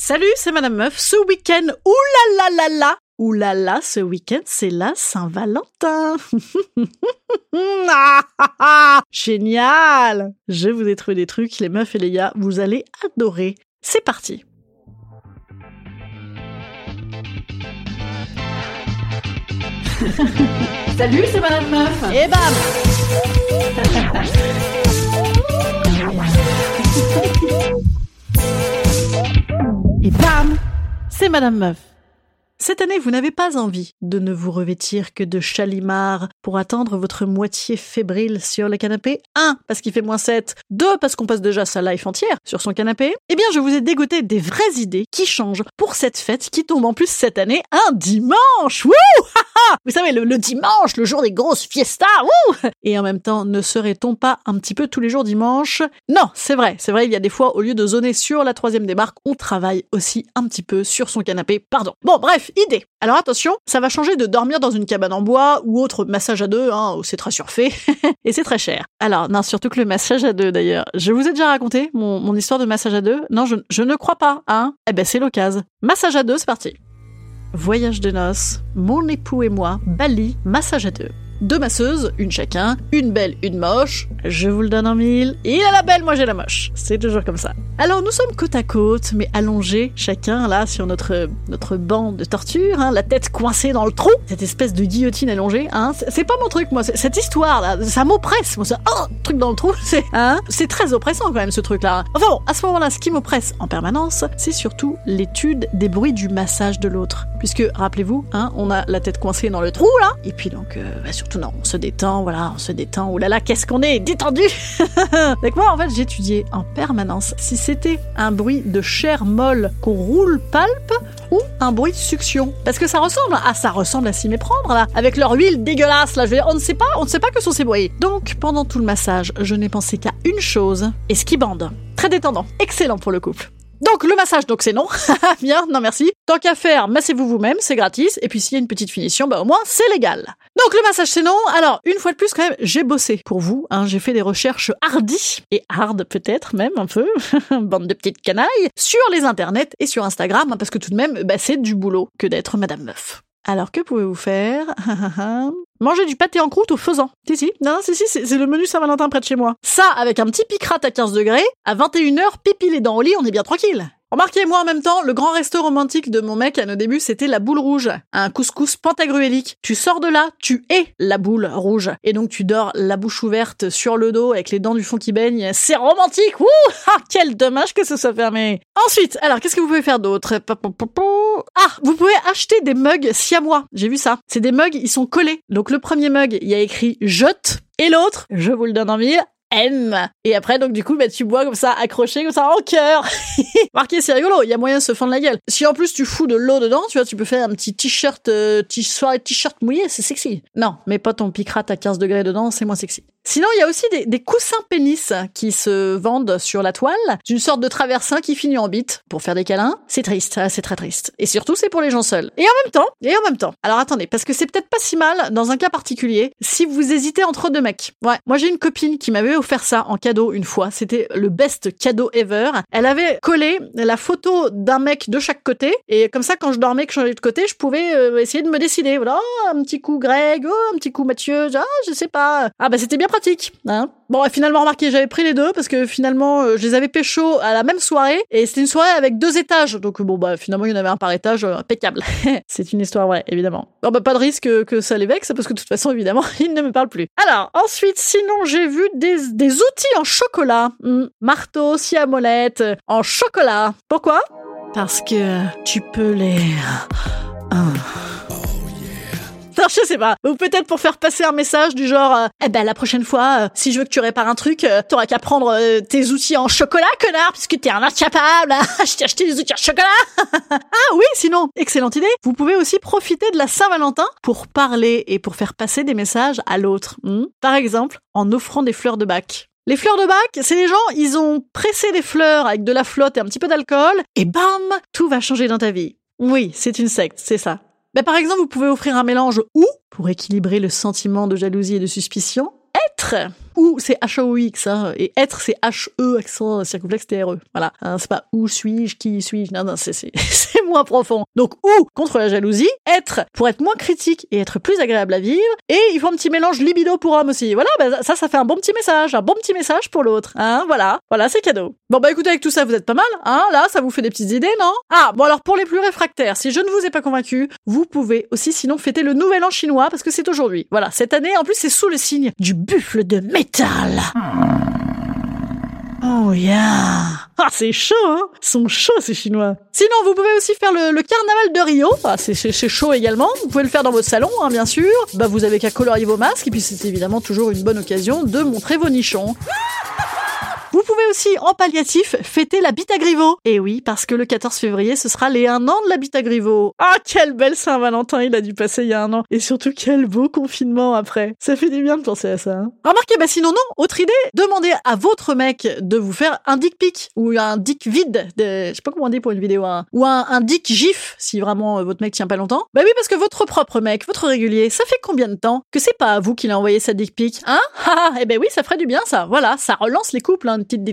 Salut, c'est Madame Meuf. Ce week-end, oulala oulala, ce week-end, c'est la Saint-Valentin. Génial Je vous ai trouvé des trucs, les meufs et les gars, vous allez adorer. C'est parti Salut, c'est Madame Meuf. Et bam C'est Madame Meuf. Cette année, vous n'avez pas envie de ne vous revêtir que de chalimard pour attendre votre moitié fébrile sur le canapé. 1. Parce qu'il fait moins 7. 2. Parce qu'on passe déjà sa life entière sur son canapé. Eh bien, je vous ai dégoté des vraies idées qui changent pour cette fête qui tombe en plus cette année un dimanche. Wouh Vous savez, le, le, dimanche, le jour des grosses fiestas. Wouh Et en même temps, ne serait-on pas un petit peu tous les jours dimanche? Non, c'est vrai. C'est vrai, il y a des fois, au lieu de zoner sur la troisième démarque, on travaille aussi un petit peu sur son canapé. Pardon. Bon, bref idée. Alors attention, ça va changer de dormir dans une cabane en bois ou autre massage à deux, hein, où c'est très surfait, et c'est très cher. Alors, non, surtout que le massage à deux d'ailleurs. Je vous ai déjà raconté mon, histoire de massage à deux Non, je, je ne crois pas, hein Eh ben c'est l'occasion. Massage à deux, c'est parti. Voyage de noces, mon époux et moi, Bali, massage à deux deux masseuses, une chacun, une belle, une moche. Je vous le donne en mille. Il a la belle, moi j'ai la moche. C'est toujours comme ça. Alors nous sommes côte à côte, mais allongés, chacun là sur notre notre banc de torture, hein, la tête coincée dans le trou, cette espèce de guillotine allongée. Hein, c'est pas mon truc, moi. Cette histoire là, ça m'oppresse. Moi, ça, oh, truc dans le trou, c'est hein, c'est très oppressant quand même ce truc là. Enfin bon, à ce moment-là, ce qui m'oppresse en permanence, c'est surtout l'étude des bruits du massage de l'autre, puisque rappelez-vous, hein, on a la tête coincée dans le trou là, et puis donc euh, bah, non, on se détend, voilà, on se détend. Oh là qu'est-ce qu'on est détendu Donc moi, en fait, j'étudiais en permanence si c'était un bruit de chair molle qu'on roule palpe ou un bruit de succion. Parce que ça ressemble à ça ressemble à s'y méprendre là, avec leur huile dégueulasse là. Je veux on ne sait pas, on ne sait pas que sont ces bruits. Donc pendant tout le massage, je n'ai pensé qu'à une chose et bande. Très détendant, excellent pour le couple. Donc le massage, donc c'est non. Bien, non merci. Tant qu'à faire, massez-vous vous-même, c'est gratis. Et puis s'il y a une petite finition, bah au moins c'est légal. Donc le massage c'est non. Alors une fois de plus quand même, j'ai bossé pour vous. Hein, j'ai fait des recherches hardies et hard peut-être même un peu, bande de petites canailles, sur les internets et sur Instagram, hein, parce que tout de même, bah, c'est du boulot que d'être Madame Meuf. Alors que pouvez-vous faire? Manger du pâté en croûte au faisan. Si, si. Non, si, si, c'est le menu Saint-Valentin près de chez moi. Ça, avec un petit picrate à 15 degrés, à 21h, pipi les dents au lit, on est bien tranquille. Remarquez, moi en même temps, le grand resto romantique de mon mec à nos débuts, c'était la boule rouge. Un couscous pentagruélique. Tu sors de là, tu es la boule rouge. Et donc tu dors la bouche ouverte sur le dos avec les dents du fond qui baignent. C'est romantique Ouh Ah, quel dommage que ce soit fermé Ensuite, alors qu'est-ce que vous pouvez faire d'autre? Ah, vous pouvez acheter des mugs siamois. J'ai vu ça. C'est des mugs, ils sont collés. Donc le premier mug, il y a écrit « Jette » et l'autre, je vous le donne en mille, M. Et après, donc, du coup, bah, tu bois comme ça, accroché comme ça, en cœur. Marqué, c'est rigolo, il y a moyen de se fendre la gueule. Si en plus tu fous de l'eau dedans, tu vois, tu peux faire un petit t-shirt, euh, t-shirt mouillé, c'est sexy. Non, mais pas ton picrate à 15 degrés dedans, c'est moins sexy. Sinon, il y a aussi des, coussins pénis qui se vendent sur la toile, d'une sorte de traversin qui finit en bite pour faire des câlins. C'est triste, c'est très triste. Et surtout, c'est pour les gens seuls. Et en même temps, et en même temps. Alors attendez, parce que c'est peut-être pas si mal dans un cas particulier si vous hésitez entre deux mecs. Ouais, moi j'ai une copine qui m'avait offert ça en cadeau une fois. C'était le best cadeau ever. Elle avait collé la photo d'un mec de chaque côté et comme ça, quand je dormais, que je changeais de côté, je pouvais euh, essayer de me décider. Voilà, oh, un petit coup Greg, oh, un petit coup Mathieu, ah, je sais pas. Ah bah c'était bien pratique. Hein bon, finalement, remarquez, j'avais pris les deux parce que finalement, euh, je les avais pécho à la même soirée et c'était une soirée avec deux étages. Donc bon, bah finalement, il y en avait un par étage, euh, impeccable. c'est une histoire vraie, évidemment. Bon, bah pas de risque que, ça les vexe parce que de toute façon, évidemment, ils ne me parlent plus. Alors, ensuite, sinon, j'ai vu des, des outils en chocolat. Hmm, marteau, scie à molette, en chocolat. Pourquoi? Parce que tu peux les... Hein, je sais pas. Ou peut-être pour faire passer un message du genre, euh, eh ben la prochaine fois, euh, si je veux que tu répares un truc, euh, t'auras qu'à prendre tes outils en chocolat, connard, puisque t'es un incapable. je t'ai acheté des outils en chocolat. ah oui, sinon, excellente idée. Vous pouvez aussi profiter de la Saint-Valentin pour parler et pour faire passer des messages à l'autre. Hmm Par exemple, en offrant des fleurs de bac. Les fleurs de bac, c'est les gens, ils ont pressé des fleurs avec de la flotte et un petit peu d'alcool, et bam, tout va changer dans ta vie. Oui, c'est une secte, c'est ça. Mais par exemple, vous pouvez offrir un mélange ou, pour équilibrer le sentiment de jalousie et de suspicion, être ou c'est H-O-X, hein, et être c'est H-E, accent circonflexe T-R-E. Voilà. Hein, c'est pas où suis-je, qui suis-je. Non, non, c'est, c'est, moins profond. Donc, ou contre la jalousie, être pour être moins critique et être plus agréable à vivre. Et il faut un petit mélange libido pour homme aussi. Voilà, bah, ça, ça fait un bon petit message, un bon petit message pour l'autre. Hein, voilà. Voilà, c'est cadeau. Bon, bah écoutez, avec tout ça, vous êtes pas mal. Hein, là, ça vous fait des petites idées, non? Ah, bon alors pour les plus réfractaires, si je ne vous ai pas convaincu, vous pouvez aussi sinon fêter le nouvel an chinois parce que c'est aujourd'hui. Voilà, cette année, en plus, c'est sous le signe du buffle de métal. Oh yeah Ah, c'est chaud, hein Ils sont chauds, ces Chinois. Sinon, vous pouvez aussi faire le, carnaval de Rio. Ah, c'est chaud également. Vous pouvez le faire dans votre salon, hein, bien sûr. Bah, vous avez qu'à colorier vos masques. Et puis, c'est évidemment toujours une bonne occasion de montrer vos nichons. Aussi, en palliatif, fêter la bite à. Et oui, parce que le 14 février, ce sera les un an de la bite à. Ah, quelle belle Saint-Valentin il a dû passer il y a un an. Et surtout, quel beau confinement après. Ça fait du bien de penser à ça. Hein. Remarquez, bah sinon non, autre idée, demandez à votre mec de vous faire un dick pic ou un dick vide. De... Je sais pas comment on dit pour une vidéo. Hein. Ou un, un dick gif, si vraiment euh, votre mec tient pas longtemps. Bah oui, parce que votre propre mec, votre régulier, ça fait combien de temps que c'est pas à vous qu'il a envoyé sa dick pic Hein? Ah, eh ben oui, ça ferait du bien ça. Voilà, ça relance les couples, hein, une petite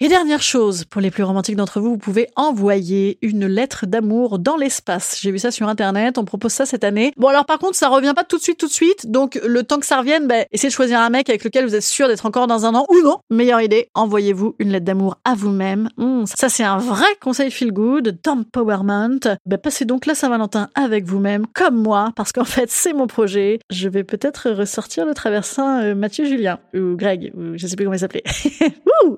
Et dernière chose, pour les plus romantiques d'entre vous, vous pouvez envoyer une lettre d'amour dans l'espace. J'ai vu ça sur internet, on propose ça cette année. Bon alors par contre, ça revient pas tout de suite, tout de suite. Donc le temps que ça revienne, bah, essayez de choisir un mec avec lequel vous êtes sûr d'être encore dans un an ou non. Meilleure idée, envoyez-vous une lettre d'amour à vous-même. Mmh, ça c'est un vrai conseil feel good, d'empowerment. Bah, passez donc la Saint-Valentin avec vous-même, comme moi, parce qu'en fait c'est mon projet. Je vais peut-être ressortir le traversin euh, Mathieu Julien ou Greg, ou je sais plus comment il s'appelait.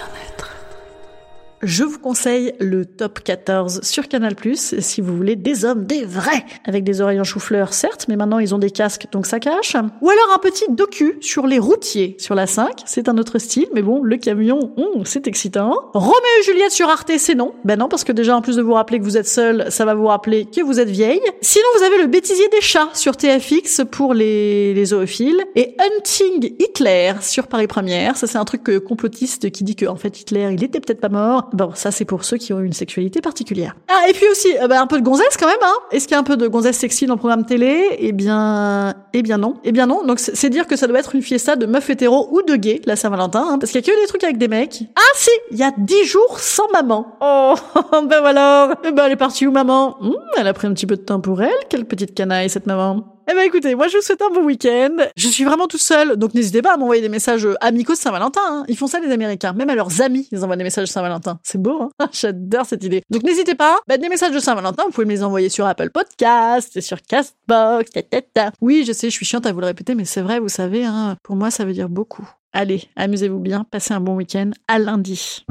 je vous conseille le top 14 sur Canal+, si vous voulez des hommes, des vrais, avec des oreilles en chou-fleur, certes, mais maintenant ils ont des casques, donc ça cache. Ou alors un petit docu sur les routiers sur la 5, c'est un autre style, mais bon, le camion, hmm, c'est excitant. Roméo et Juliette sur Arte, c'est non. Ben non, parce que déjà, en plus de vous rappeler que vous êtes seul, ça va vous rappeler que vous êtes vieille. Sinon, vous avez le bêtisier des chats sur TFX pour les, les zoophiles. Et Hunting Hitler sur Paris Première. Ça, c'est un truc complotiste qui dit que, en fait, Hitler, il était peut-être pas mort Bon, ça c'est pour ceux qui ont une sexualité particulière. Ah, et puis aussi, euh, bah, un peu de gonzesse quand même, hein Est-ce qu'il y a un peu de gonzesse sexy dans le programme télé? Eh bien, eh bien non. Eh bien non. Donc c'est dire que ça doit être une fiesta de meufs hétéros ou de gays, la Saint-Valentin, hein, parce qu'il y a que des trucs avec des mecs. Ah si, il y a dix jours sans maman. Oh, ben voilà. Eh ben elle est partie où maman? Hmm, Elle a pris un petit peu de temps pour elle. Quelle petite canaille cette maman. Eh ben écoutez, moi je vous souhaite un bon week-end. Je suis vraiment tout seul, donc n'hésitez pas à m'envoyer des messages amicaux de Saint-Valentin. Hein. Ils font ça les Américains, même à leurs amis, ils envoient des messages de Saint-Valentin. C'est beau, hein J'adore cette idée. Donc n'hésitez pas, bah, des messages de Saint-Valentin, vous pouvez me les envoyer sur Apple Podcast, sur Castbox, ta, Oui, je sais, je suis chiante à vous le répéter, mais c'est vrai, vous savez, hein, pour moi ça veut dire beaucoup. Allez, amusez-vous bien, passez un bon week-end. À lundi.